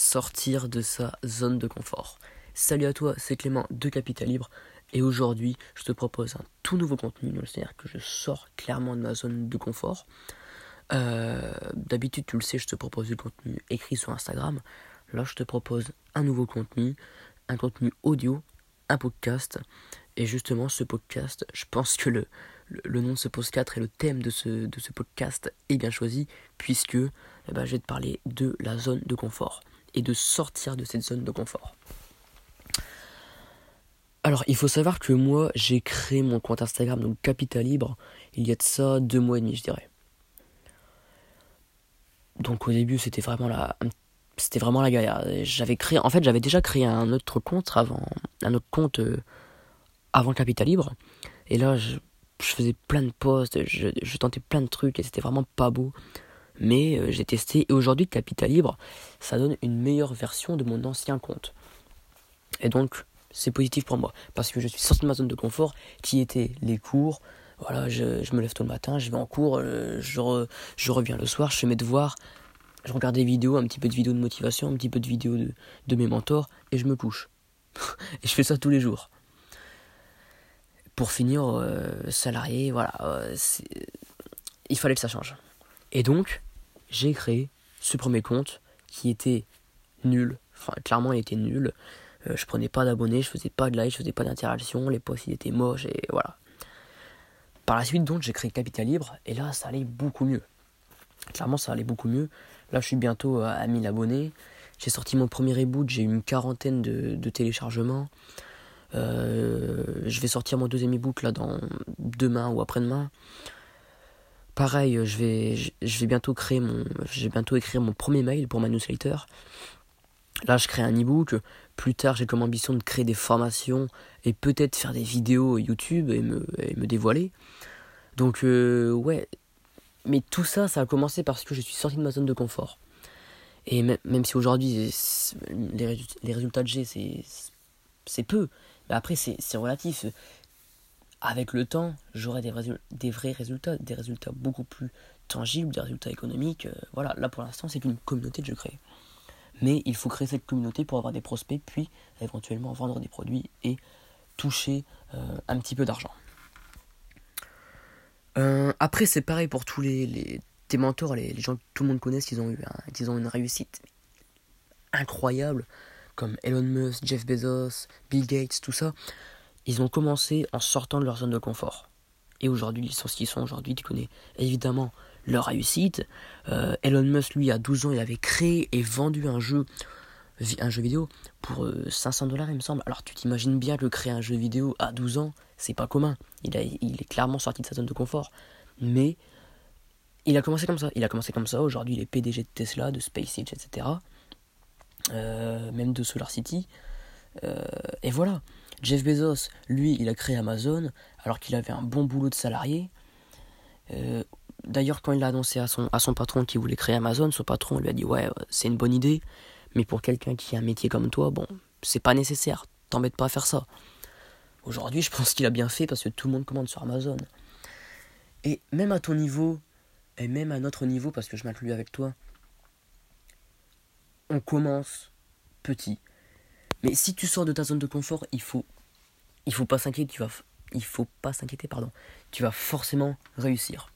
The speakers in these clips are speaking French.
sortir de sa zone de confort. Salut à toi, c'est Clément de Capital Libre et aujourd'hui je te propose un tout nouveau contenu, c'est-à-dire que je sors clairement de ma zone de confort. Euh, d'habitude tu le sais, je te propose du contenu écrit sur Instagram. Là je te propose un nouveau contenu, un contenu audio, un podcast. Et justement ce podcast, je pense que le, nom de ce podcast et le thème de ce, de ce podcast est bien choisi puisque eh ben, je vais te parler de la zone de confort et de sortir de cette zone de confort. Alors, il faut savoir que moi, j'ai créé mon compte Instagram, donc Capital Libre, il y a de ça deux mois et demi, je dirais. Donc au début, c'était vraiment la, c'était vraiment la galère. J'avais créé, en fait, j'avais déjà créé un autre compte avant, un autre compte euh, avant Capital Libre, et là, je, faisais plein de posts, je, tentais plein de trucs, et c'était vraiment pas beau. Mais euh, j'ai testé, et aujourd'hui, Capital Libre, ça donne une meilleure version de mon ancien compte. Et donc, c'est positif pour moi, parce que je suis sorti de ma zone de confort, qui était les cours. Voilà, je, me lève tôt le matin, je vais en cours, euh, je, reviens le soir, je fais mes devoirs, je regarde des vidéos, un petit peu de vidéos de motivation, un petit peu de vidéos de, de mes mentors, et je me couche. et je fais ça tous les jours. Pour finir, euh, salarié, voilà, il fallait que ça change. Et donc, j'ai créé ce premier compte qui était nul. Enfin, clairement, il était nul. Euh, je prenais pas d'abonnés, je faisais pas de like, je faisais pas d'interaction, les posts ils étaient moches et voilà. Par la suite, donc, j'ai créé Capital Libre et là, ça allait beaucoup mieux. Clairement, ça allait beaucoup mieux. Là, je suis bientôt à 1000 abonnés. J'ai sorti mon premier reboot, j'ai eu une quarantaine de, de téléchargements. Euh, je vais sortir mon deuxième ebook là dans demain ou après-demain. Pareil, je vais, je vais bientôt créer mon, écrire mon premier mail pour ma newsletter. Là, je crée un ebook. Plus tard, j'ai comme ambition de créer des formations et peut-être faire des vidéos YouTube et me, me dévoiler. Donc, euh, ouais. Mais tout ça, ça a commencé parce que je suis sorti de ma zone de confort. Et même, si aujourd'hui, les, les résultats que j'ai, c'est peu. Mais après, c'est relatif. Avec le temps, j'aurai des, vrais résultats, des résultats beaucoup plus tangibles, des résultats économiques. Euh, voilà, là pour l'instant, c'est une communauté que je crée. Mais il faut créer cette communauté pour avoir des prospects, puis éventuellement vendre des produits et toucher euh, un petit peu d'argent. Euh, après, c'est pareil pour tous les, les tes mentors, les, gens que tout le monde connaît, qu'ils ont eu ont une réussite incroyable, comme Elon Musk, Jeff Bezos, Bill Gates, tout ça. Ils ont commencé en sortant de leur zone de confort. Et aujourd'hui, ils sont ce qu'ils sont aujourd'hui. Tu connais évidemment leur réussite. Euh, Elon Musk, lui, à 12 ans, il avait créé et vendu un jeu, un jeu vidéo pour 500 euh, dollars, il me semble. Alors tu t'imagines bien que créer un jeu vidéo à 12 ans, c'est pas commun. Il, a, il est clairement sorti de sa zone de confort. Mais il a commencé comme ça. Il a commencé comme ça. Aujourd'hui, il est PDG de Tesla, de SpaceX, etc. Euh, même de Solar City. et voilà. Jeff Bezos, lui, il a créé Amazon alors qu'il avait un bon boulot de salarié. Euh, D'ailleurs, quand il a annoncé à son, patron qu'il voulait créer Amazon, son patron lui a dit Ouais, c'est une bonne idée, mais pour quelqu'un qui a un métier comme toi, bon, c'est pas nécessaire, t'embête pas à faire ça. Aujourd'hui, je pense qu'il a bien fait parce que tout le monde commande sur Amazon. Et même à ton niveau, et même à notre niveau, parce que je m'inclus avec toi, on commence petit. Mais si tu sors de ta zone de confort, il faut, il faut pas s'inquiéter, tu vas, il faut pas s'inquiéter, pardon. Tu vas forcément réussir.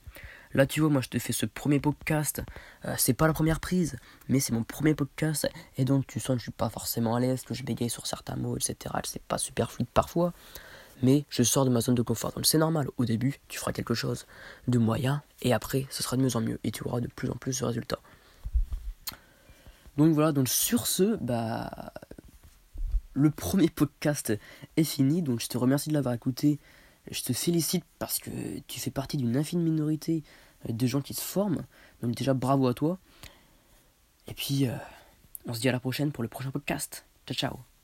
Là, tu vois, moi, je te fais ce premier podcast. Euh, c'est pas la première prise, mais c'est mon premier podcast. Et donc, tu sens que je suis pas forcément à l'aise, que je bégaye sur certains mots, etc. C'est pas super fluide parfois. Mais je sors de ma zone de confort. Donc, c'est normal. Au début, tu feras quelque chose de moyen. Et après, ce sera de mieux en mieux. Et tu auras de plus en plus de résultats. Donc voilà, donc sur ce, bah, le premier podcast est fini. Donc je te remercie de l'avoir écouté. Je te félicite parce que tu fais partie d'une infime minorité de gens qui se forment. Donc déjà bravo à toi. Et puis euh, on se dit à la prochaine pour le prochain podcast. Ciao ciao.